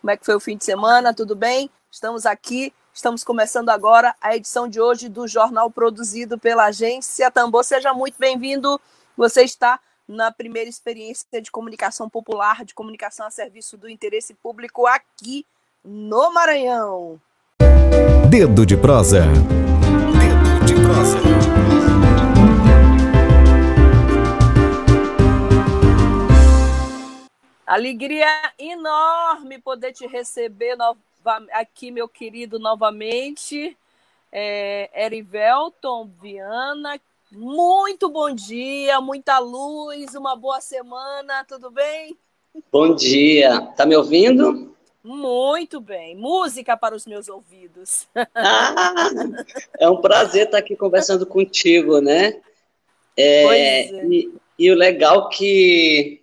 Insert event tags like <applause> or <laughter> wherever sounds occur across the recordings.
Como é que foi o fim de semana? Tudo bem? Estamos aqui, estamos começando agora a edição de hoje do jornal produzido pela agência Tambor. Seja muito bem-vindo. Você está na primeira experiência de comunicação popular, de comunicação a serviço do interesse público aqui no Maranhão. Dedo de prosa. Dedo de prosa. Alegria enorme poder te receber aqui, meu querido, novamente. É, Erivelton Viana, muito bom dia, muita luz, uma boa semana, tudo bem? Bom dia, tá me ouvindo? Muito bem, música para os meus ouvidos. <laughs> Ah, é um prazer estar aqui conversando contigo, né? É, é. E, e o legal que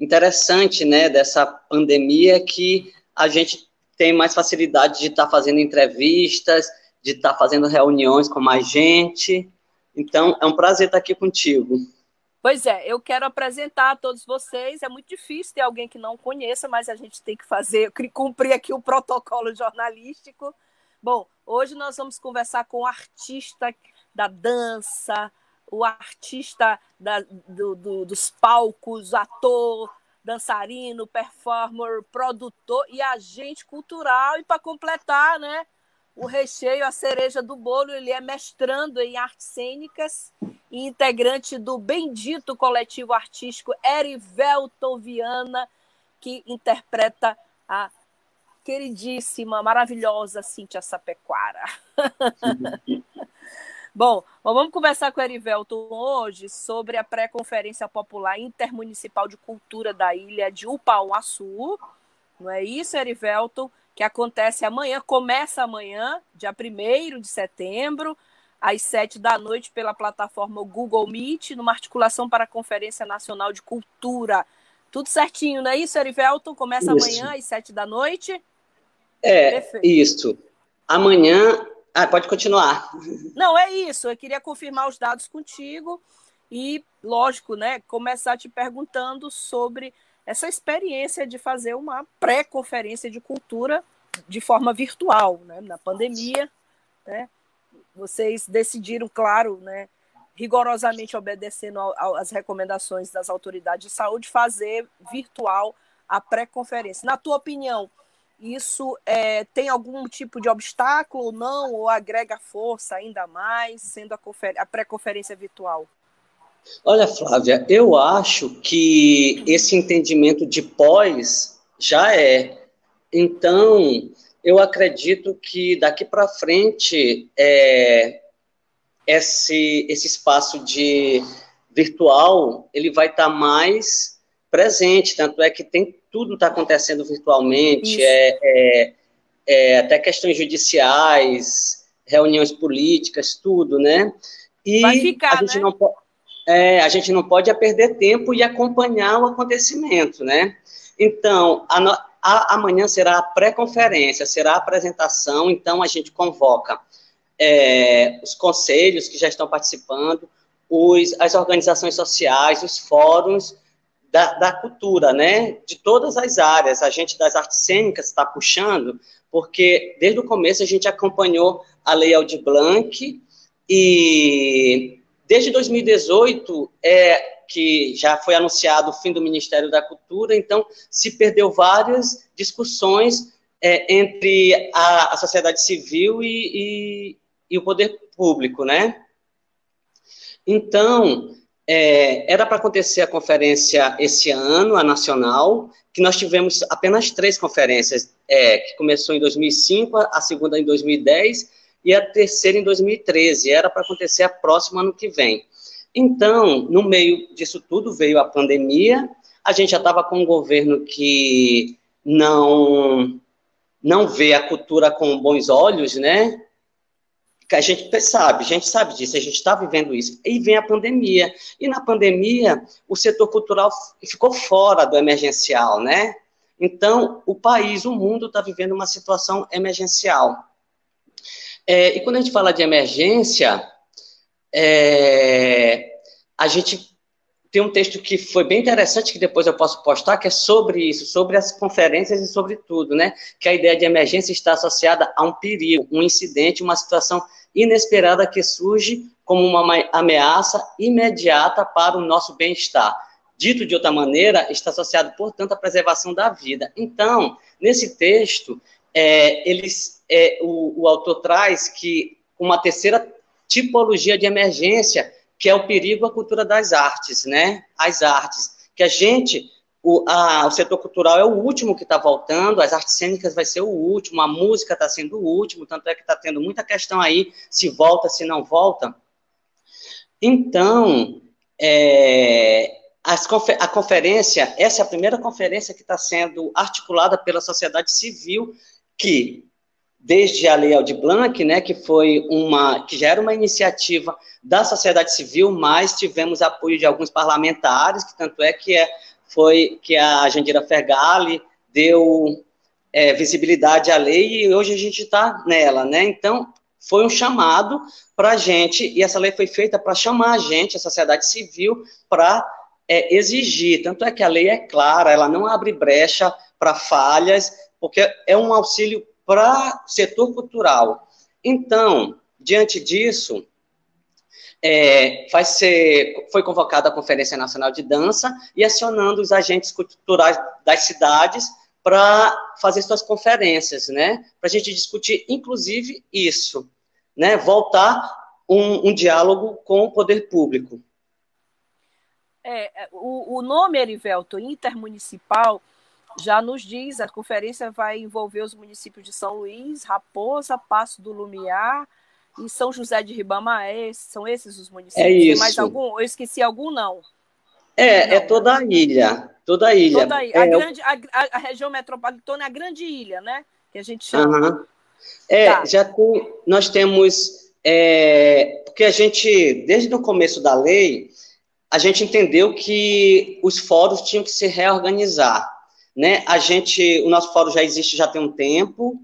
interessante, né, dessa pandemia é que a gente tem mais facilidade de estar tá fazendo entrevistas, de estar tá fazendo reuniões com mais gente. Então, é um prazer estar tá aqui contigo. Pois é, eu quero apresentar a todos vocês. É muito difícil ter alguém que não conheça, mas a gente tem que fazer, <laughs> cumprir aqui o protocolo jornalístico. Bom, hoje nós vamos conversar com o artista da dança, o artista da, do, do, dos palcos, ator, dançarino, performer, produtor e agente cultural. E para completar, né, o recheio, a cereja do bolo, ele é mestrando em artes cênicas e integrante do bendito coletivo artístico Erivelto Viana, que interpreta a queridíssima, maravilhosa Cíntia Sapequara. <laughs> Bom, vamos conversar com o Erivelton hoje sobre a pré-conferência popular intermunicipal de cultura da ilha de Upauaçu. Não é isso, Erivelton? Que acontece amanhã, começa amanhã, dia 1 de setembro, às 7 da noite, pela plataforma Google Meet, numa articulação para a Conferência Nacional de Cultura. Tudo certinho, não é isso, Erivelton? Começa isso. amanhã às 7 da noite? É, Perfeito. isso. Amanhã ah, pode continuar. Não, é isso. Eu queria confirmar os dados contigo e, lógico, né, começar te perguntando sobre essa experiência de fazer uma pré-conferência de cultura de forma virtual, né, na pandemia, né? Vocês decidiram, claro, né, rigorosamente obedecendo às recomendações das autoridades de saúde, fazer virtual a pré-conferência. Na tua opinião, isso é, tem algum tipo de obstáculo ou não, ou agrega força ainda mais, sendo a, a pré-conferência virtual? Olha, Flávia, eu acho que esse entendimento de pós já é. Então, eu acredito que daqui para frente é, esse, esse espaço de virtual ele vai estar tá mais presente, tanto é que tem tudo está acontecendo virtualmente, é, é, é, até questões judiciais, reuniões políticas, tudo, né? E Vai ficar, a gente né? não pode. É, a gente não pode perder tempo e acompanhar o acontecimento, né? Então, a, a, amanhã será a pré-conferência, será a apresentação, então a gente convoca é, os conselhos que já estão participando, os, as organizações sociais, os fóruns, da, da, cultura, né? De todas as áreas. A gente das artes cênicas está puxando, porque desde o começo a gente acompanhou a Lei Aldir Blanc e desde 2018 é que já foi anunciado o fim do Ministério da Cultura, então se perdeu várias discussões é, entre a, a, sociedade civil e, e, e o poder público, né? Então, é, era para acontecer a conferência esse ano, a nacional, que nós tivemos apenas três conferências, é, que começou em 2005, a segunda em 2010 e a terceira em 2013. Era para acontecer a próxima ano que vem. Então, no meio disso tudo veio a pandemia, a gente já estava com um governo que não não vê a cultura com bons olhos, né? A gente sabe, a gente sabe disso, a gente está vivendo isso. E vem a pandemia. E na pandemia, o setor cultural ficou fora do emergencial, né? Então, o país, o mundo está vivendo uma situação emergencial. É, e quando a gente fala de emergência, é, a gente tem um texto que foi bem interessante, que depois eu posso postar, que é sobre isso, sobre as conferências e sobre tudo, né? Que a ideia de emergência está associada a um perigo, um incidente, uma situação inesperada que surge como uma ameaça imediata para o nosso bem-estar. Dito de outra maneira, está associado, portanto, à preservação da vida. Então, nesse texto, é, eles, é, o, o autor traz que uma terceira tipologia de emergência que é o perigo à cultura das artes, né? As artes, que a gente, o, a, o setor cultural é o último que está voltando, as artes cênicas vai ser o último, a música está sendo o último, tanto é que está tendo muita questão aí, se volta, se não volta. Então, é, a conferência, essa é a primeira conferência que está sendo articulada pela sociedade civil, que desde a Lei Aldir Blanc, né, que foi uma, que já era uma iniciativa da sociedade civil, mas tivemos apoio de alguns parlamentares, que tanto é que é, foi que a Jandira Fergali deu é, visibilidade à lei e hoje a gente está nela, né? Então foi um chamado para a gente e essa lei foi feita para chamar a gente, a sociedade civil, para é, exigir. Tanto é que a lei é clara, ela não abre brecha para falhas, porque é um auxílio para setor cultural. Então, diante disso, é, vai ser, foi convocada a Conferência Nacional de Dança e acionando os agentes culturais das cidades para fazer suas conferências, né? Para a gente discutir, inclusive, isso, né? Voltar um, um diálogo com o poder público. É, o, o nome, Erivelto, intermunicipal, já nos diz, a conferência vai envolver os municípios de São Luís, Raposa, Passo do Lumiar e São José de Ribamar. É são esses os municípios? É isso. Tem mais algum? Eu esqueci algum, não? É, não. é toda a ilha. Toda a ilha. Toda a, ilha. É, a, grande, a, a, região metropolitana é a grande ilha, né? Que a gente chama. É, tá. já tem, nós temos. É, porque a gente, desde o começo da lei, a gente entendeu que os fóruns tinham que se reorganizar. Né? A gente, o nosso fórum já existe já tem um tempo,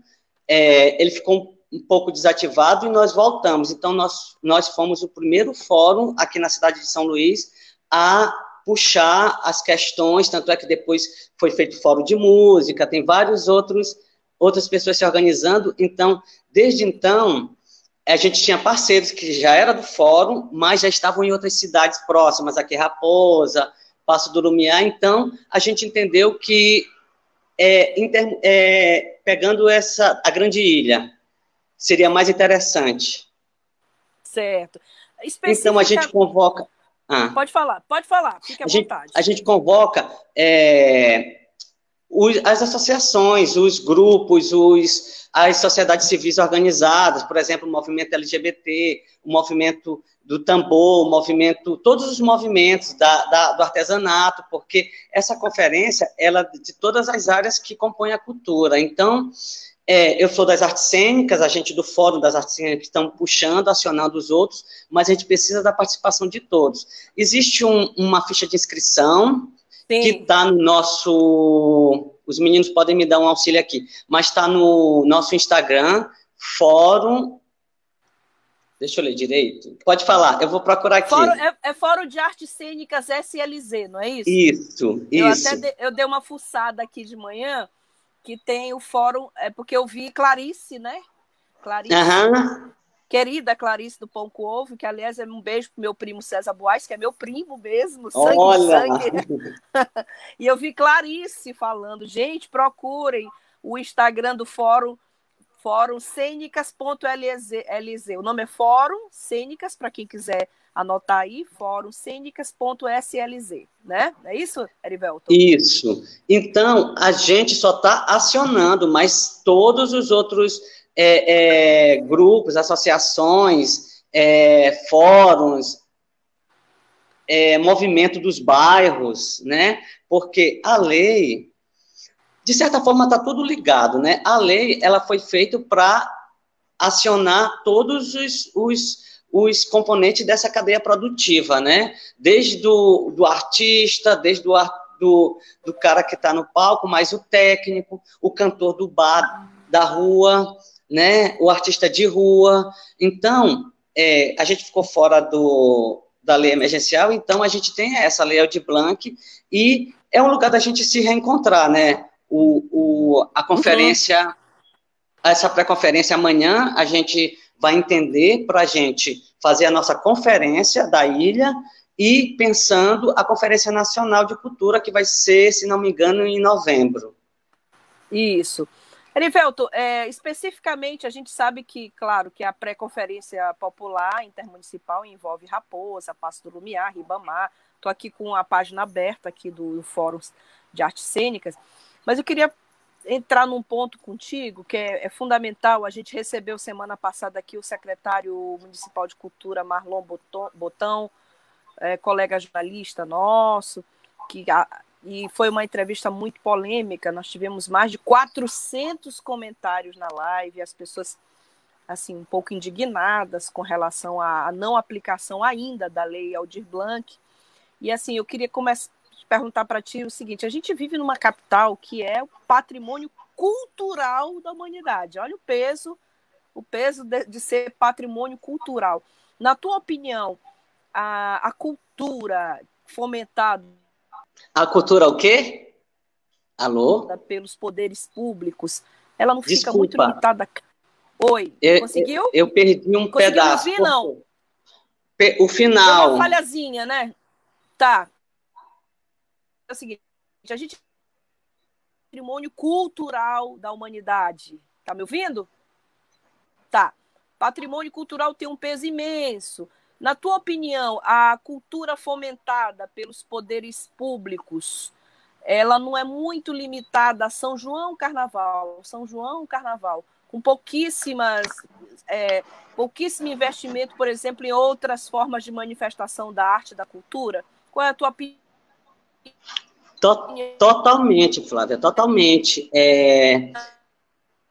é, ele ficou um, pouco desativado e nós voltamos. Então, nós, nós fomos o primeiro fórum aqui na cidade de São Luís a puxar as questões, tanto é que depois foi feito fórum de música, tem vários outros outras pessoas se organizando. Então, desde então, a gente tinha parceiros que já era do fórum, mas já estavam em outras cidades próximas, aqui Raposa, Passo do Lumiar. Então, a gente entendeu que, é, inter, é, pegando essa a grande ilha, seria mais interessante. Certo. Então, a gente convoca... Ah, pode falar, pode falar, fique à a vontade. Gente, a gente convoca é, os, as associações, os grupos, os, as sociedades civis organizadas, por exemplo, o movimento LGBT, o movimento do tambor, o movimento, todos os movimentos da, da, do artesanato, porque essa conferência, ela de todas as áreas que compõem a cultura. Então, é, eu sou das artes cênicas, a gente do Fórum das Artes Cênicas estão puxando, acionando os outros, mas a gente precisa da participação de todos. Existe um, uma ficha de inscrição Sim. que está no nosso. Os meninos podem me dar um auxílio aqui, mas está no nosso Instagram, Fórum Deixa eu ler direito. Pode falar, eu vou procurar aqui. Fórum, é, é, Fórum de Artes Cênicas SLZ, não é isso? Isso, eu isso. Até de, eu dei uma fuçada aqui de manhã, que tem o fórum, é porque eu vi Clarice, né? Clarice. Uhum. Querida Clarice do Pão com Ovo, que aliás é um beijo pro meu primo César Boas, que é meu primo mesmo, sangue, Olha. sangue. <laughs> e eu vi Clarice falando, gente, procurem o Instagram do fórum Fórum cênicas.lz. O nome é Fórum Cênicas, para quem quiser anotar aí, Fórum cênicas.slz, né? É isso, Erivelto? Isso. Então, a gente só está acionando, mas todos os outros é, é, grupos, associações, é, fóruns, é, movimento dos bairros, né? Porque a lei de certa forma está tudo ligado, né? A lei ela foi feita para acionar todos os, os, os, componentes dessa cadeia produtiva, né? Desde do, do artista, desde o do, do cara que está no palco, mais o técnico, o cantor do bar, da rua, né? O artista de rua. Então, é, a gente ficou fora do, da lei emergencial, então a gente tem essa lei de Blanc e é um lugar da gente se reencontrar, né? o, o, a conferência, uhum. essa pré-conferência amanhã, a gente vai entender para a gente fazer a nossa conferência da ilha e pensando a Conferência Nacional de Cultura, que vai ser, se não me engano, em novembro. Isso. Erivelto, é, especificamente, a gente sabe que, claro, que a pré-conferência popular intermunicipal envolve Raposa, Passo do Lumiar, Ribamar. Estou aqui com a página aberta aqui do Fórum de Artes Cênicas. Mas eu queria entrar num ponto contigo que é, é, fundamental. A gente recebeu semana passada aqui o secretário municipal de cultura, Marlon Botão, é, colega jornalista nosso, que a, e foi uma entrevista muito polêmica. Nós tivemos mais de 400 comentários na live, as pessoas assim um pouco indignadas com relação à não aplicação ainda da lei Aldir Blanc. E assim, eu queria começar perguntar para ti o seguinte: a gente vive numa capital que é o patrimônio cultural da humanidade. Olha o peso, o peso de, de ser patrimônio cultural. Na tua opinião, a, a cultura fomentada. A cultura o quê? Alô? Pelos poderes públicos, ela não Desculpa. fica muito limitada. Oi, eu, conseguiu? Eu, eu perdi um Conseguiu pedaço. Ouvir, não. O final. uma falhazinha, né? Tá é o seguinte: a gente patrimônio cultural da humanidade. Tá me ouvindo? Tá. Patrimônio cultural tem um peso imenso. Na tua opinião, a cultura fomentada pelos poderes públicos, ela não é muito limitada a São João Carnaval, São João Carnaval, com pouquíssimas, é, pouquíssimo investimento, por exemplo, em outras formas de manifestação da arte da cultura? Qual é a tua opinião? Totalmente, Flávia, totalmente. É,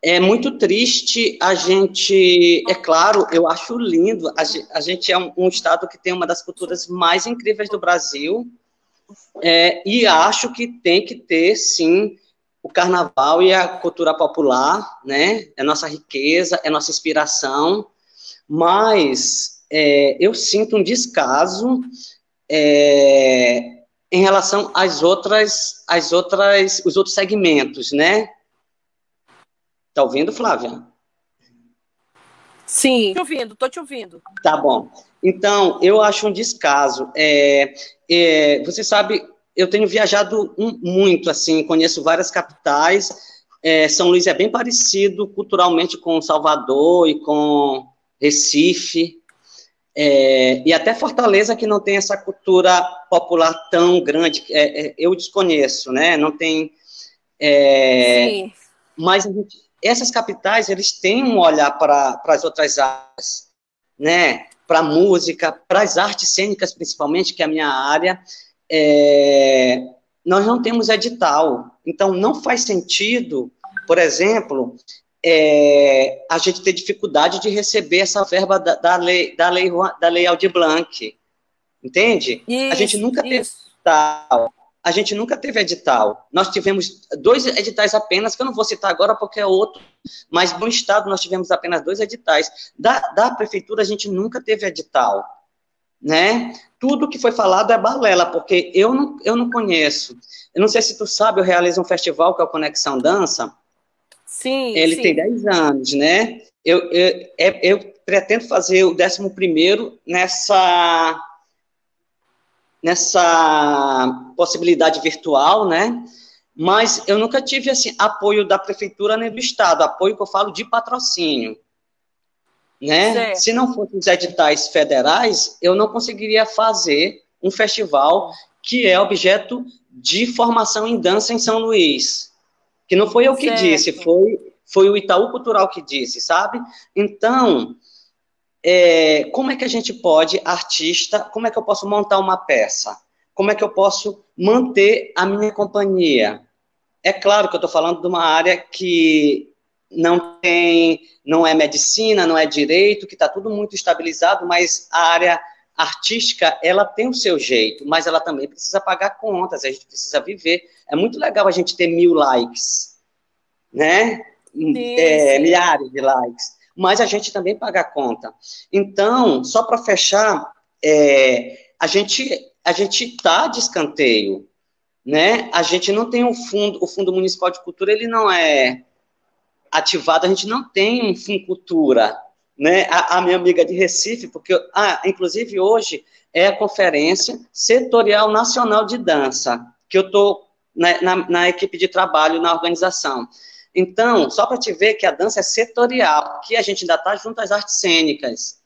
é muito triste a gente. É claro, eu acho lindo. A, gente é um, um, estado que tem uma das culturas mais incríveis do Brasil. É, e acho que tem que ter, sim, o carnaval e a cultura popular, né? É nossa riqueza, é nossa inspiração. Mas é, eu sinto um descaso. É, em relação às outras, às outras, os outros segmentos, né? Tá ouvindo, Flávia? Sim, tô te ouvindo, tô te ouvindo. Tá bom. Então, eu acho um descaso. É, é, você sabe, eu tenho viajado um, muito, assim, conheço várias capitais. É, São Luís é bem parecido culturalmente com Salvador e com Recife. É, e até Fortaleza, que não tem essa cultura popular tão grande, é, é, eu desconheço, né? Não tem. É, Sim. Mas gente, essas capitais, eles têm um olhar para as outras áreas, né? Para a música, para as artes cênicas, principalmente, que é a minha área. É, nós não temos edital. Então, não faz sentido, por exemplo, é, a gente ter dificuldade de receber essa verba da, da lei da lei da lei Aldir Blanc, entende? Isso, a gente nunca teve edital. A gente nunca teve edital. Nós tivemos dois editais apenas, que eu não vou citar agora porque é outro, mas no estado nós tivemos apenas dois editais. Da, da prefeitura a gente nunca teve edital, né? Tudo que foi falado é balela, porque eu não, eu não conheço. Eu não sei se tu sabe, eu realizo um festival que é o Conexão Dança, Sim. Ele sim. tem 10 anos, né? Eu, eu, é, eu pretendo fazer o 11 nessa nessa possibilidade virtual, né? Mas eu nunca tive assim apoio da prefeitura nem do estado, apoio que eu falo de patrocínio, né? Certo. Se não fossem os editais federais, eu não conseguiria fazer um festival que é objeto de formação em dança em São Luís. Que não foi eu que certo. disse, foi, foi o Itaú Cultural que disse, sabe? Então, é, como é que a gente pode, artista, como é que eu posso montar uma peça? Como é que eu posso manter a minha companhia? é claro que eu estou falando de uma área que não tem, não é medicina, não é direito, que está tudo muito estabilizado, mas a área artística, ela tem o seu jeito, mas ela também precisa pagar contas, a gente precisa viver. É muito legal a gente ter mil likes, né? Sim, é, sim. Milhares de likes. Mas a gente também paga a conta. Então, só para fechar, é, a gente a gente está de escanteio, né? A gente não tem um fundo, o Fundo Municipal de Cultura, ele não é ativado, a gente não tem um Fundo Cultura, né? A, a, minha amiga de Recife, porque, ah, inclusive hoje é a Conferência Setorial Nacional de Dança, que eu estou na, na, na, equipe de trabalho, na organização. Então, só para te ver que a dança é setorial, que a gente ainda está junto às artes cênicas,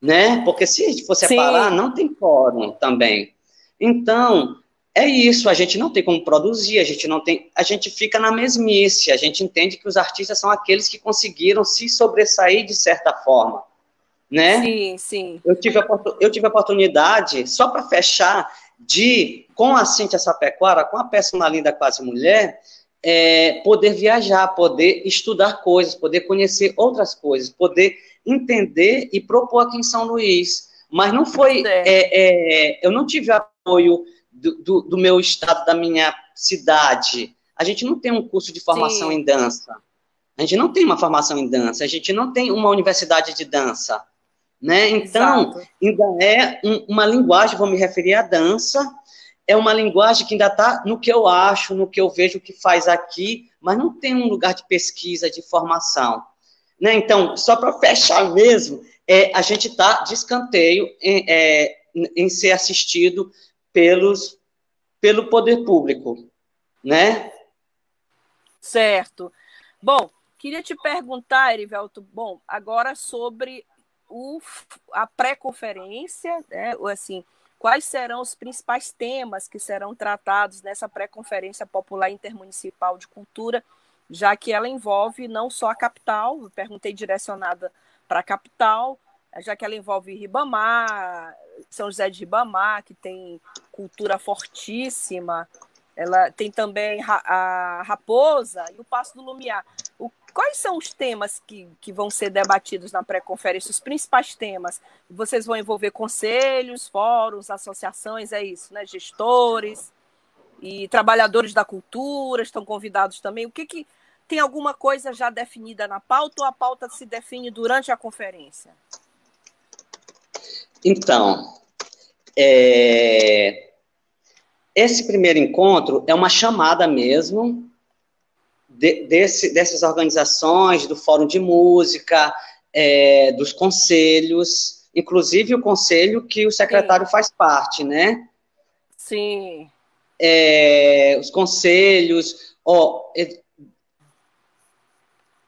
né? Porque se a gente for separar, Sim. não tem fórum também. Então, é isso, a gente não tem como produzir, a gente não tem, a gente fica na mesmice, a gente entende que os artistas são aqueles que conseguiram se sobressair de certa forma, né? Sim, sim. Eu tive a, eu tive a oportunidade, só para fechar, de, com a Cintia Sapequara, com a peça Uma Linda Quase Mulher, é, poder viajar, poder estudar coisas, poder conhecer outras coisas, poder entender e propor aqui em São Luís. Mas não foi, é, é, eu não tive apoio do, do, do, meu estado, da minha cidade. A gente não tem um curso de formação Sim. em dança. A gente não tem uma formação em dança. A gente não tem uma universidade de dança. Né? Então, Exato. ainda é um, uma linguagem, vou me referir à dança, é uma linguagem que ainda está no que eu acho, no que eu vejo que faz aqui, mas não tem um lugar de pesquisa, de formação. Né? Então, só para fechar mesmo, é, a gente está de escanteio em, é, em ser assistido pelos, pelo poder público, né? Certo. Bom, queria te perguntar, Erivelto, bom, agora sobre o, a pré-conferência, né, assim, quais serão os principais temas que serão tratados nessa pré-conferência popular intermunicipal de cultura, já que ela envolve não só a capital, perguntei direcionada para a capital, já que ela envolve Ribamar, São José de Ribamar, que tem cultura fortíssima, ela tem também a Raposa e o Passo do Lumiar. O, quais são os temas que, que vão ser debatidos na pré-conferência, os principais temas? Vocês vão envolver conselhos, fóruns, associações, é isso, né? Gestores e trabalhadores da cultura estão convidados também. O que, que tem alguma coisa já definida na pauta ou a pauta se define durante a conferência? Então, é, esse primeiro encontro é uma chamada mesmo de, desse, dessas organizações, do Fórum de Música, é, dos conselhos, inclusive o conselho que o secretário Sim. faz parte, né? Sim. É, os conselhos, ó,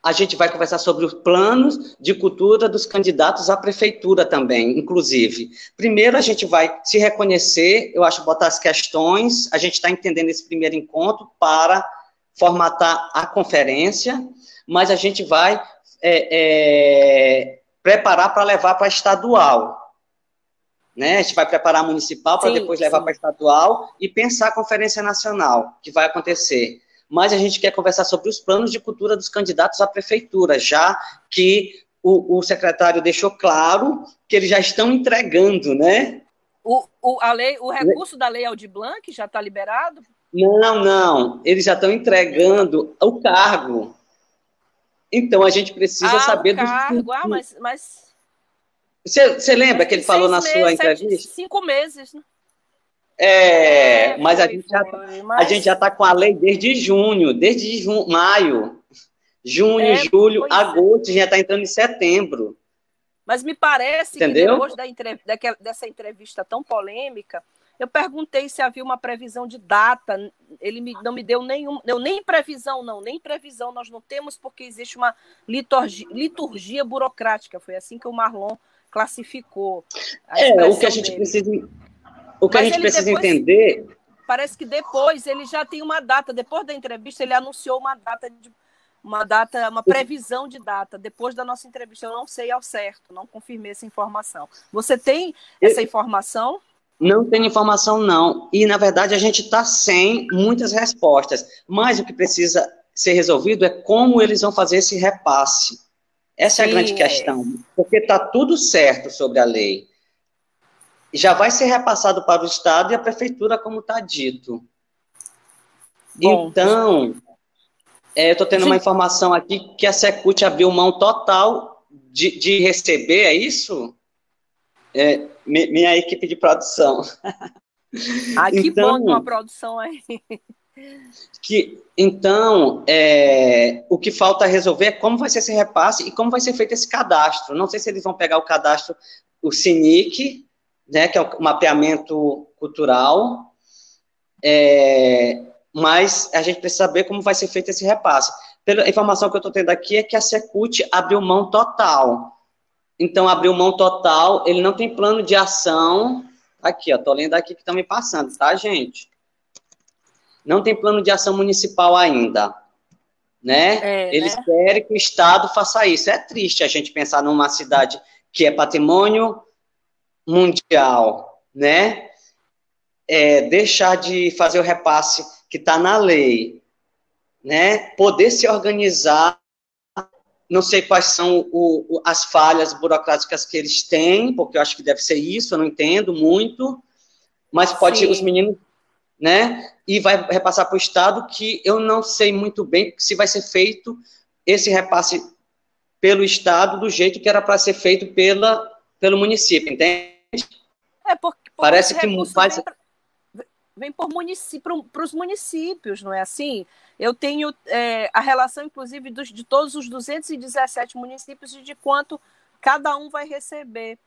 a gente vai conversar sobre os planos de cultura dos candidatos à prefeitura também, inclusive. Primeiro, a gente vai se reconhecer, eu acho, botar as questões, a gente está entendendo esse primeiro encontro para formatar a conferência, mas a gente vai é, é, preparar para levar para estadual. Né? A gente vai preparar a municipal para depois levar para estadual e pensar a conferência nacional que vai acontecer mas a gente quer conversar sobre os planos de cultura dos candidatos à prefeitura, já que o, o secretário deixou claro que eles já estão entregando, né? O, o, a lei, o recurso da lei Aldir Blanc já está liberado? Não, não. Eles já estão entregando o cargo. Então a gente precisa ah, saber o cargo. do. Ah, mas. mas... Você, você lembra que ele falou na meses, sua entrevista? Sete, cinco meses, né? É, é mas, a gente já, tá, mas... a gente já está com a lei desde junho, desde junho, maio. Junho, é, julho, é. agosto, já está entrando em setembro. Mas me parece Entendeu? que depois da entrev dessa entrevista tão polêmica, eu perguntei se havia uma previsão de data. Ele me, não me deu nenhum, não, nem previsão, não, nem previsão nós não temos, porque existe uma liturgia, liturgia burocrática. Foi assim que o Marlon classificou. é, o que a gente dele. precisa o que Mas a gente precisa depois, entender. Parece que depois ele já tem uma data. Depois da entrevista, ele anunciou uma data de uma data, uma previsão de data depois da nossa entrevista. Eu não sei ao certo, não confirmei essa informação. Você tem essa informação? Não tem informação, não. E, na verdade, a gente está sem muitas respostas. Mas o que precisa ser resolvido é como eles vão fazer esse repasse. Essa Sim, é a grande questão. Porque está tudo certo sobre a lei. Já vai ser repassado para o Estado e a Prefeitura, como está dito. Bom, então, é, eu estou tendo uma informação aqui que a Secult abriu mão total de, de receber, é isso? É, minha equipe de produção. <laughs> Ah, que então, bom com a produção aí. Que, então, é, o que falta resolver é como vai ser esse repasse e como vai ser feito esse cadastro. Não sei se eles vão pegar o cadastro, o SINIC, né, que é o mapeamento cultural, é, mas a gente precisa saber como vai ser feito esse repasse. Pela informação que eu estou tendo aqui é que a Secult abriu mão total. Então, abriu mão total, ele não tem plano de ação. Aqui, ó, tô lendo aqui que estão me passando, tá, gente? Não tem plano de ação municipal ainda. Né? É, Eles né? querem que o Estado faça isso. É triste a gente pensar numa cidade que é patrimônio mundial, né? É, deixar de fazer o repasse que está na lei, né, poder se organizar, não sei quais são o, o, as falhas burocráticas que eles têm, porque eu acho que deve ser isso, eu não entendo muito, mas pode Sim. os meninos, né, e vai repassar para o Estado, que eu não sei muito bem se vai ser feito esse repasse pelo Estado do jeito que era para ser feito pela, pelo município, entende? É porque, porque Parece que faz... Pra vem por município, para os municípios, não é assim? Eu tenho é, a relação, inclusive, dos, de todos os 217 municípios e de quanto cada um vai receber.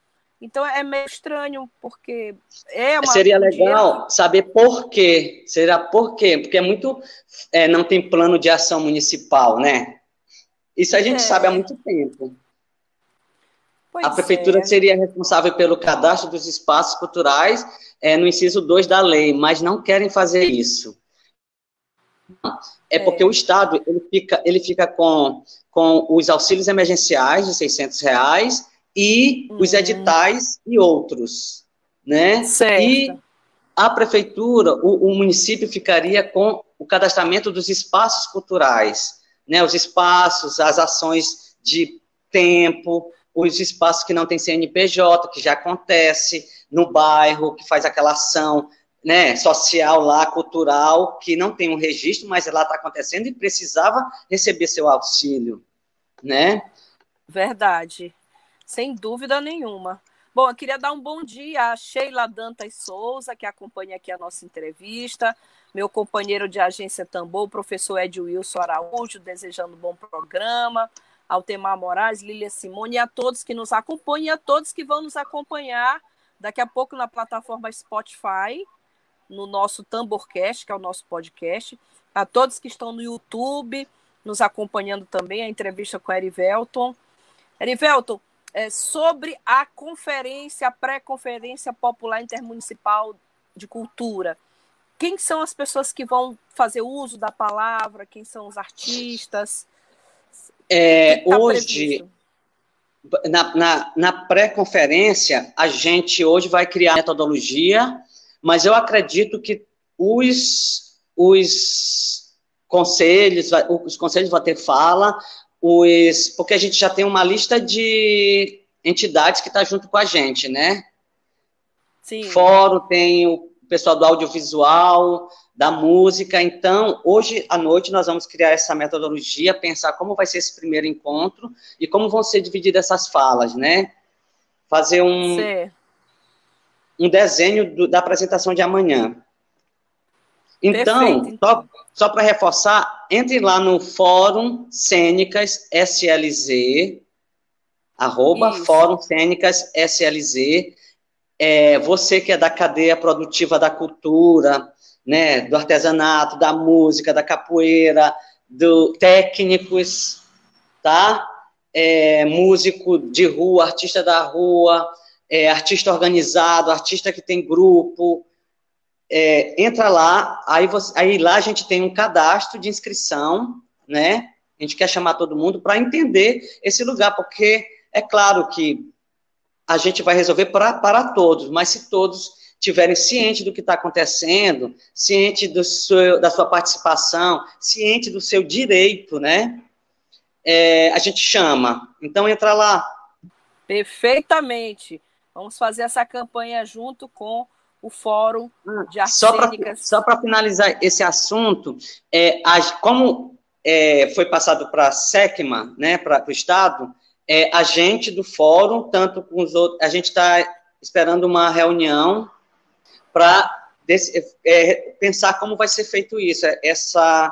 Então é meio estranho, porque é. Seria legal dinheiro... saber por quê. Será por quê? Porque é muito. É, não tem plano de ação municipal, né? Isso a gente é. sabe há muito tempo. Pois a prefeitura é. seria responsável pelo cadastro dos espaços culturais é, no inciso 2 da lei, mas não querem fazer isso. É, é porque o Estado ele fica, ele fica com, com os auxílios emergenciais de 600 reais e uhum. os editais e outros, né? Certo. E a prefeitura, o, o, município ficaria com o cadastramento dos espaços culturais, né? Os espaços, as ações de tempo, os espaços que não tem CNPJ, que já acontece, no bairro, que faz aquela ação né, social lá, cultural, que não tem um registro, mas lá está acontecendo e precisava receber seu auxílio, né? Verdade, sem dúvida nenhuma. Bom, eu queria dar um bom dia a Sheila Dantas Souza, que acompanha aqui a nossa entrevista, meu companheiro de agência Tambor, o professor Ed Wilson Araújo, desejando um bom programa, Altemar Moraes, Lília Simone, e a todos que nos acompanham e a todos que vão nos acompanhar Daqui a pouco na plataforma Spotify, no nosso Tamborcast, que é o nosso podcast. A todos que estão no YouTube, nos acompanhando também, a entrevista com a Erivelton. Erivelton, é, sobre a conferência, a pré-conferência popular intermunicipal de cultura. Quem são as pessoas que vão fazer uso da palavra? Quem são os artistas? É, tá hoje, previsto? na, na, na pré-conferência, a gente hoje vai criar metodologia, mas eu acredito que os, os conselhos, os conselhos vão ter fala, os, porque a gente já tem uma lista de entidades que está junto com a gente, né? Sim. Fórum, tem o pessoal do audiovisual, da música. Então, hoje à noite nós vamos criar essa metodologia, pensar como vai ser esse primeiro encontro e como vão ser divididas essas falas, né? Fazer um, um desenho do, da apresentação de amanhã. Então, Perfeito. só, só para reforçar, entre lá no Fórum Cênicas SLZ, arroba Isso. Fórum Cênicas SLZ. É, você que é da cadeia produtiva da cultura, né, do artesanato, da música, da capoeira, do técnicos, tá? É, músico de rua, artista da rua, é, artista organizado, artista que tem grupo. É, entra lá, aí, você, aí lá a gente tem um cadastro de inscrição, né? A gente quer chamar todo mundo para entender esse lugar, porque é claro que a gente vai resolver pra, para todos, mas se todos tiverem ciente do que está acontecendo, ciente do seu, da sua participação, ciente do seu direito, né? É, a gente chama. Então entra lá. Perfeitamente. Vamos fazer essa campanha junto com o Fórum de Artes Só para finalizar esse assunto, é, a, como é, foi passado para a SECMA, né, para o Estado, é, a gente do Fórum, tanto com os outros, a gente está esperando uma reunião para é, pensar como vai ser feito isso, é, essa,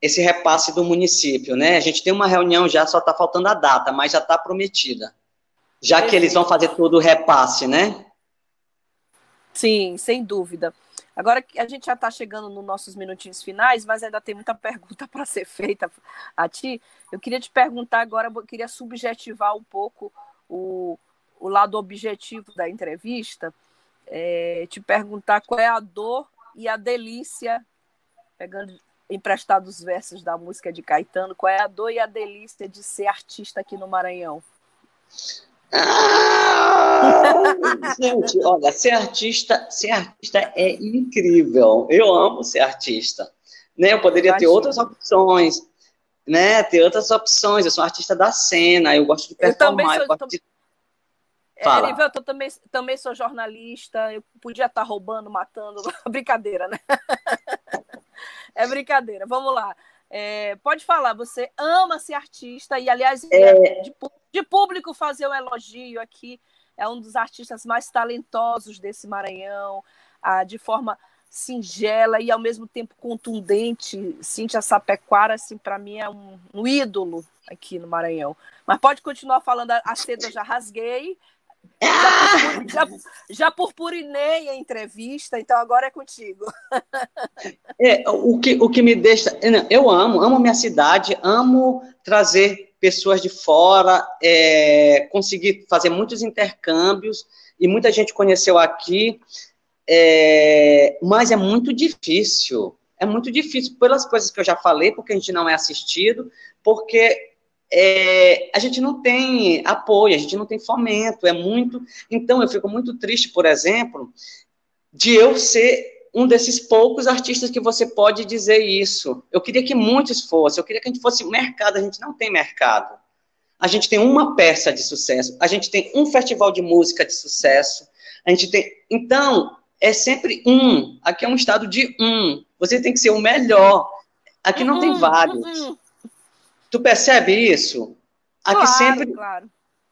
esse repasse do município, né? A gente tem uma reunião já, só está faltando a data, mas já está prometida. Já que eles vão fazer todo o repasse, né? Sim, sem dúvida. Agora a gente já está chegando nos nossos minutinhos finais, mas ainda tem muita <laughs> pergunta para ser feita a ti. Eu queria te perguntar agora, eu queria subjetivar um pouco o, o lado objetivo da entrevista, é, te perguntar qual é a dor e a delícia, pegando emprestados os versos da música de Caetano, qual é a dor e a delícia de ser artista aqui no Maranhão? Ah, gente, olha, ser artista, ser artista é incrível. Eu amo ser artista. Né? Eu poderia Imagina. ter outras opções, né? Ter outras opções. Eu sou um artista da cena, eu gosto de performar, eu, gosto de é, Fala. É, eu também, também sou jornalista, eu podia estar roubando, matando. <laughs> brincadeira, né? <laughs> é brincadeira. Vamos lá. É, pode falar, você ama ser artista, e aliás, é... de, de, público fazer um elogio aqui, é um dos artistas mais talentosos desse Maranhão, ah, de forma singela e ao mesmo tempo contundente. Cíntia Sapequara, assim, para mim é um, um, ídolo aqui no Maranhão. Mas pode continuar falando, a seda eu já rasguei, <laughs> já, já, purpurinei a entrevista, então agora é contigo. É, o, que, o que me deixa. Eu amo, amo minha cidade, amo trazer pessoas de fora, é, conseguir fazer muitos intercâmbios, e muita gente conheceu aqui, é, mas é muito difícil. É muito difícil pelas coisas que eu já falei, porque a gente não é assistido, porque é, a gente não tem apoio, a gente não tem fomento, é muito. Então, eu fico muito triste, por exemplo, de eu ser um desses poucos artistas que você pode dizer isso. Eu queria que muitos fossem, eu queria que a gente fosse mercado, a gente não tem mercado. A gente tem uma peça de sucesso, a gente tem um festival de música de sucesso, a gente tem. Então, é sempre um. Aqui é um estado de um. Você tem que ser o melhor. Aqui não tem uhum, vários. Uhum. Tu percebe isso? Aqui claro, sempre. Claro.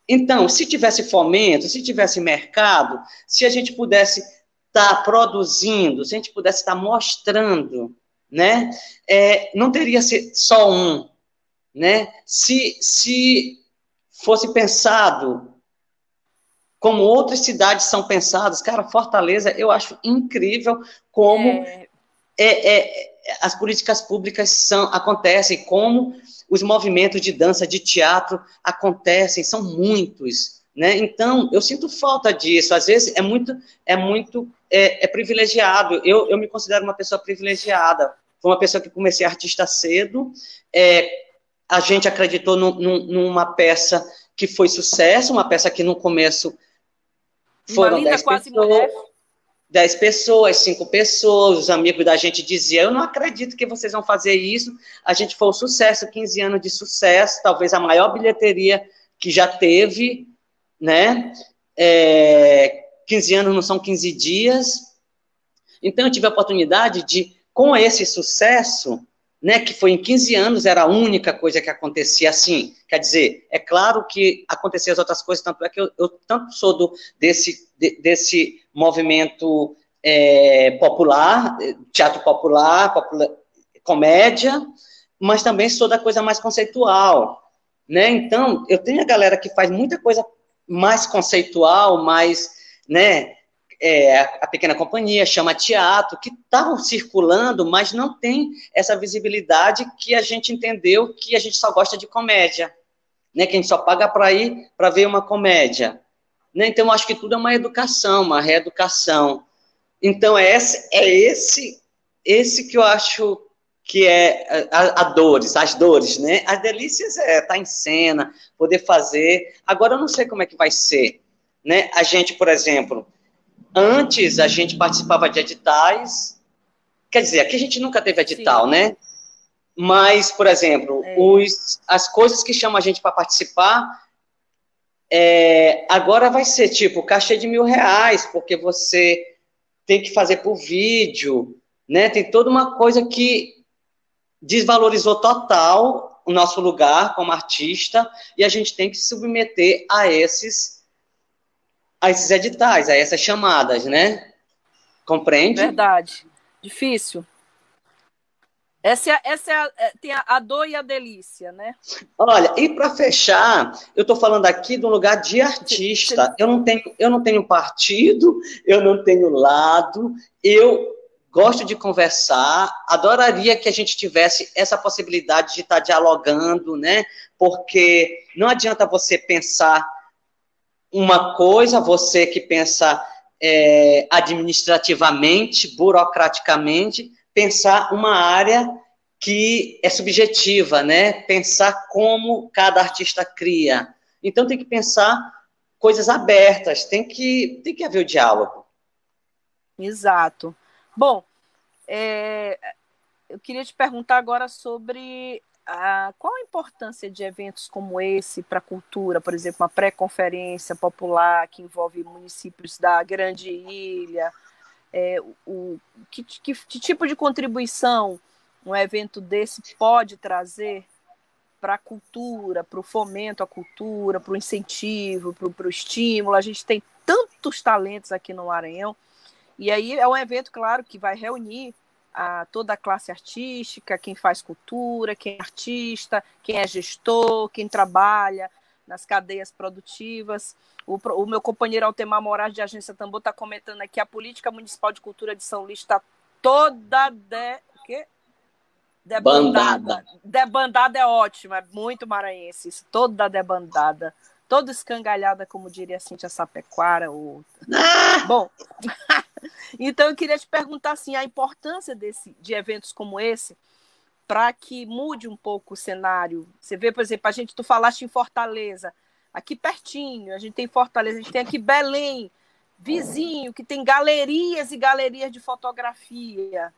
Então, se tivesse fomento, se tivesse mercado, se a gente pudesse estar tá produzindo, se a gente pudesse estar tá mostrando, né? É, não teria ser só um, né? Se, se fosse pensado como outras cidades são pensadas, cara, Fortaleza, eu acho incrível como é... É, é as políticas públicas são, acontecem, como os movimentos de dança, de teatro acontecem, são muitos, né? Então, eu sinto falta disso. Às vezes é muito, é muito, é, é privilegiado. Eu, eu me considero uma pessoa privilegiada. Foi uma pessoa que comecei artista cedo. É, a gente acreditou numa peça que foi sucesso, uma peça que no começo foram dez pessoas. Mulher. 10 pessoas, 5 pessoas, os amigos da gente diziam, eu não acredito que vocês vão fazer isso, a gente foi um sucesso, 15 anos de sucesso, talvez a maior bilheteria que já teve, né, é, 15 anos não são 15 dias, então eu tive a oportunidade de, com esse sucesso, né, que foi em 15 anos, era a única coisa que acontecia assim. Quer dizer, é claro que aconteciam as outras coisas, tanto é que eu, eu tanto sou do, desse, de, desse movimento é, popular, teatro popular, popular, comédia, mas também sou da coisa mais conceitual. Né? Então, eu tenho a galera que faz muita coisa mais conceitual, mais, né, é, a pequena companhia, chama teatro, que estavam circulando, mas não tem essa visibilidade que a gente entendeu que a gente só gosta de comédia, né? Que a gente só paga para ir para ver uma comédia. Né? Então, acho que tudo é uma educação, uma reeducação. Então, é esse, é esse, esse que eu acho que é a, a, dores, as dores, né? As delícias é estar tá em cena, poder fazer. Agora, eu não sei como é que vai ser, né? A gente, por exemplo, antes a gente participava de editais. Quer dizer, aqui a gente nunca teve edital, Sim. né? Mas, por exemplo, é. os, as coisas que chamam a gente para participar, é, agora vai ser tipo cachê de mil reais, porque você tem que fazer por vídeo, né? Tem toda uma coisa que desvalorizou total o nosso lugar como artista e a gente tem que se submeter a esses a esses editais, a essas chamadas, né? Compreende? Verdade. Difícil. Essa, é, essa é, a, é, tem a, dor e a delícia, né? Olha, e para fechar, eu estou falando aqui de um lugar de artista. Eu não tenho, eu não tenho partido, eu não tenho lado. Eu gosto de conversar. Adoraria que a gente tivesse essa possibilidade de estar tá dialogando, né? Porque não adianta você pensar uma coisa, você que pensa é, administrativamente, burocraticamente pensar uma área que é subjetiva, né? Pensar como cada artista cria. Então tem que pensar coisas abertas, tem que tem que haver o diálogo. Exato. Bom, é, eu queria te perguntar agora sobre qual a importância de eventos como esse para a cultura, por exemplo, uma pré-conferência popular que envolve municípios da Grande Ilha, é, o, que, que, que tipo de contribuição um evento desse pode trazer para a cultura, para o fomento à cultura, para o incentivo, para o estímulo. A gente tem tantos talentos aqui no Maranhão. E aí é um evento, claro, que vai reunir a toda a classe artística, quem faz cultura, quem é artista, quem é gestor, quem trabalha nas cadeias produtivas. O, o meu companheiro Altemar Moraes, de Agência Tambor, está comentando aqui a política municipal de cultura de São Luís está toda de... quê? debandada. Debandada é ótima, é muito maranhense isso, toda debandada. Toda escangalhada, como diria a Cintia Sapequara. Ou... <laughs> Ah! Bom, <laughs> então eu queria te perguntar assim, a importância desse, de eventos como esse para que mude um pouco o cenário. Você vê, por exemplo, a gente, tu falaste em Fortaleza, aqui pertinho, a gente tem Fortaleza, a gente tem aqui Belém, vizinho, que tem galerias e galerias de fotografia.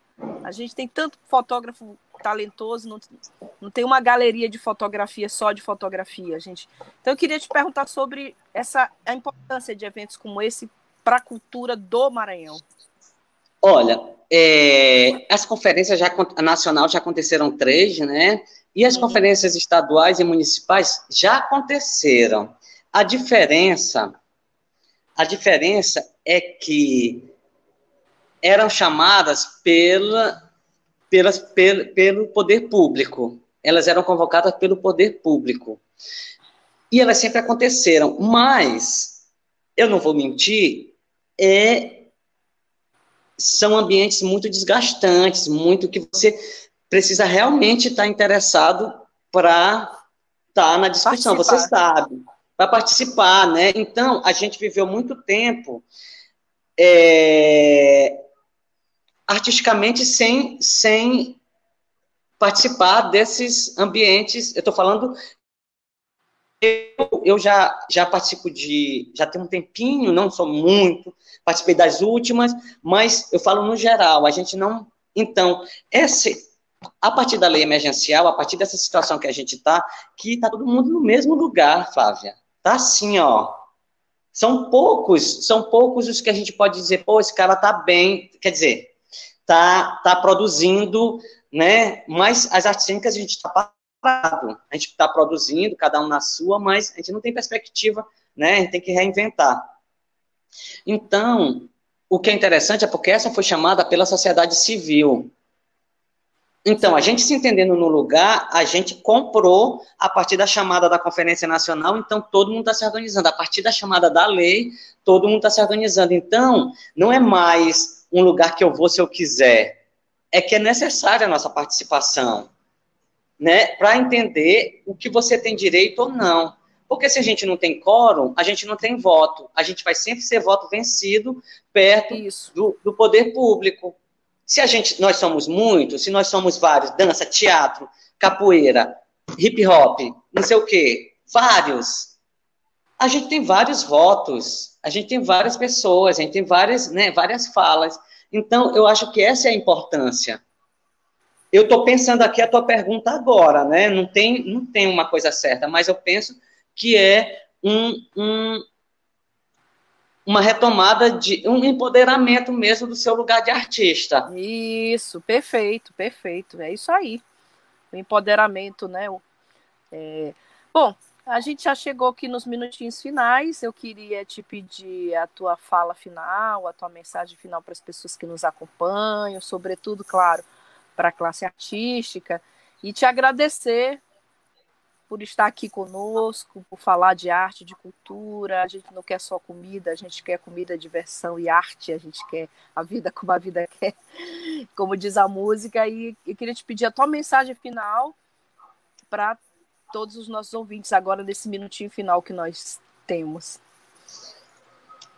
A gente tem tanto fotógrafo talentoso, não, não tem uma galeria de fotografia só de fotografia, gente. Então eu queria te perguntar sobre essa a importância de eventos como esse para a cultura do Maranhão. Olha, é, as conferências já nacional já aconteceram três, né? E as uhum. conferências estaduais e municipais já aconteceram. A diferença, a diferença é que eram chamadas pela, pelas, pelo, pelo poder público. Elas eram convocadas pelo poder público. E elas sempre aconteceram. Mas, eu não vou mentir, é, são ambientes muito desgastantes, muito que você precisa realmente estar interessado para estar na discussão, participar. você sabe, para participar, né? Então, a gente viveu muito tempo é, artisticamente sem, sem participar desses ambientes. Eu estou falando. Eu, eu já, já participo de. Já tem um tempinho, não sou muito, participei das últimas, mas eu falo no geral, a gente não. Então, esse, a partir da lei emergencial, a partir dessa situação que a gente está, que está todo mundo no mesmo lugar, Flávia. Tá assim, ó. São poucos, são poucos os que a gente pode dizer, pô, esse cara tá bem, quer dizer, tá, tá produzindo, né? Mas as artes cênicas a gente está parado, a gente está produzindo, cada um na sua, mas a gente não tem perspectiva, né? A gente tem que reinventar. Então, o que é interessante é porque essa foi chamada pela sociedade civil. Então, a gente se entendendo no lugar, a gente comprou a partir da chamada da Conferência Nacional, então todo mundo está se organizando. A partir da chamada da lei, todo mundo está se organizando. Então, não é mais um lugar que eu vou se eu quiser. É que é necessária a nossa participação, né? Para entender o que você tem direito ou não. Porque se a gente não tem quórum, a gente não tem voto. A gente vai sempre ser voto vencido perto do, do, poder público. Se a gente, nós somos muitos, se nós somos vários, dança, teatro, capoeira, hip hop, não sei o quê, vários, a gente tem vários votos. A gente tem várias pessoas, a gente tem várias, né, várias falas. Então, eu acho que essa é a importância. Eu estou pensando aqui a tua pergunta agora, né? Não tem, não tem uma coisa certa, mas eu penso que é um, um, uma retomada de um empoderamento mesmo do seu lugar de artista. Isso, perfeito, perfeito. É isso aí. O empoderamento, né? É... Bom, a gente já chegou aqui nos minutinhos finais. Eu queria te pedir a tua fala final, a tua mensagem final para as pessoas que nos acompanham, sobretudo, claro, para a classe artística, e te agradecer por estar aqui conosco, por falar de arte, de cultura. A gente não quer só comida, a gente quer comida, diversão e arte, a gente quer a vida como a vida <laughs> quer, como diz a música. E eu queria te pedir a tua mensagem final para todos os nossos ouvintes agora nesse minutinho final que nós temos.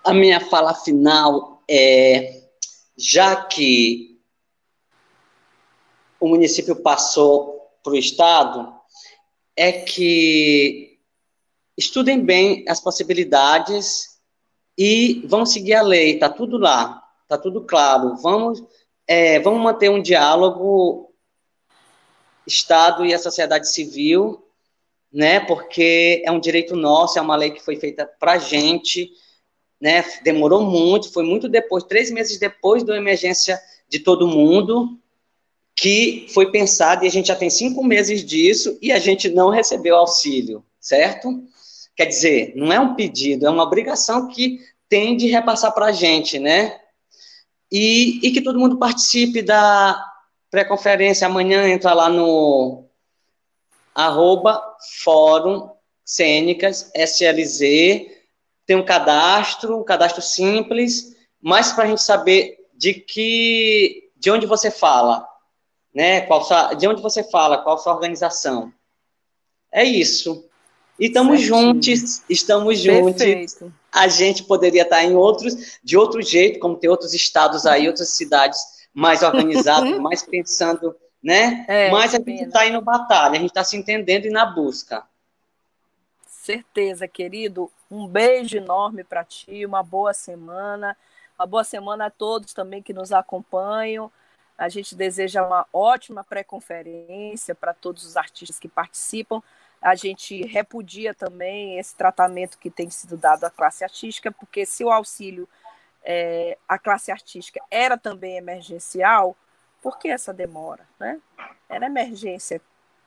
A minha fala final é, já que o município passou para o Estado, é que estudem bem as possibilidades e vão seguir a lei, está tudo lá, está tudo claro. Vamos, é, vamos manter um diálogo Estado e a sociedade civil né? Porque é um direito nosso, é uma lei que foi feita para gente, né? Demorou muito, foi muito depois, três meses depois da emergência de todo mundo, que foi pensado, e a gente já tem cinco meses disso, e a gente não recebeu auxílio, certo? Quer dizer, não é um pedido, é uma obrigação que tem de repassar para a gente, né? E, e que todo mundo participe da pré-conferência. Amanhã entra lá no arroba Fórum Cênicas, SLZ, tem um cadastro, um cadastro simples, mas para a gente saber de que, de onde você fala, né? Qual sua, de onde você fala, qual sua organização. É isso. E estamos juntos, estamos juntos. A gente poderia estar em outros, de outro jeito, como tem outros estados aí, outras cidades mais organizadas, <laughs> mais pensando né? É, Mas a gente está indo batalha, a gente está se entendendo e na busca. Certeza, querido. Um beijo enorme para ti, uma boa semana. Uma boa semana a todos também que nos acompanham. A gente deseja uma ótima pré-conferência para todos os artistas que participam. A gente repudia também esse tratamento que tem sido dado à classe artística, porque se o auxílio é, à classe artística era também emergencial, por que essa demora? Né? Era emergência,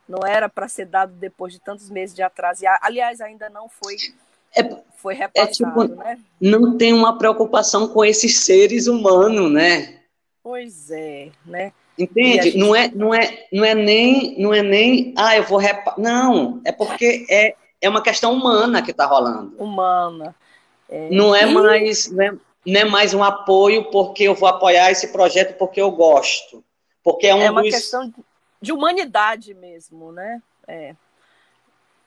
não era para ser dado depois de tantos meses de atraso. E, aliás, ainda não foi, é, foi repassado. É tipo, né? Não tem uma preocupação com esses seres humanos, né? Pois é, né? Entende? Gente... Não, é, não, é, não, é nem, não é nem, ah, eu vou repassar. Não, é porque é, é uma questão humana que está rolando. Humana. É, não é mais. Né? Não é mais um apoio porque eu vou apoiar esse projeto porque eu gosto. Porque é, um é uma dos... questão de humanidade mesmo, né? É.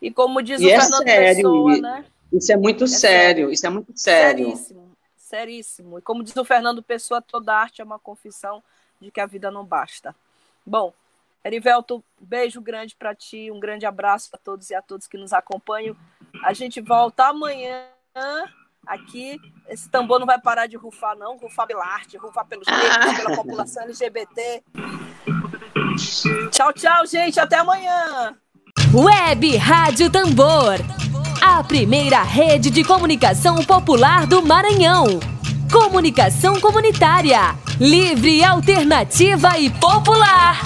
E como diz e o é Fernando sério, Pessoa, né? Isso é muito é sério, sério, isso é muito sério. Seríssimo, seríssimo. E como diz o Fernando Pessoa, toda arte é uma confissão de que a vida não basta. Bom, Erivelto, beijo grande para ti, um grande abraço a todos e a todos que nos acompanham. A gente volta amanhã Aqui, esse tambor não vai parar de rufar, não. Rufar pela arte, rufar pelos negros, pela população LGBT. Tchau, tchau, gente. Até amanhã. Web Rádio Tambor. A primeira rede de comunicação popular do Maranhão. Comunicação comunitária. Livre, alternativa e popular.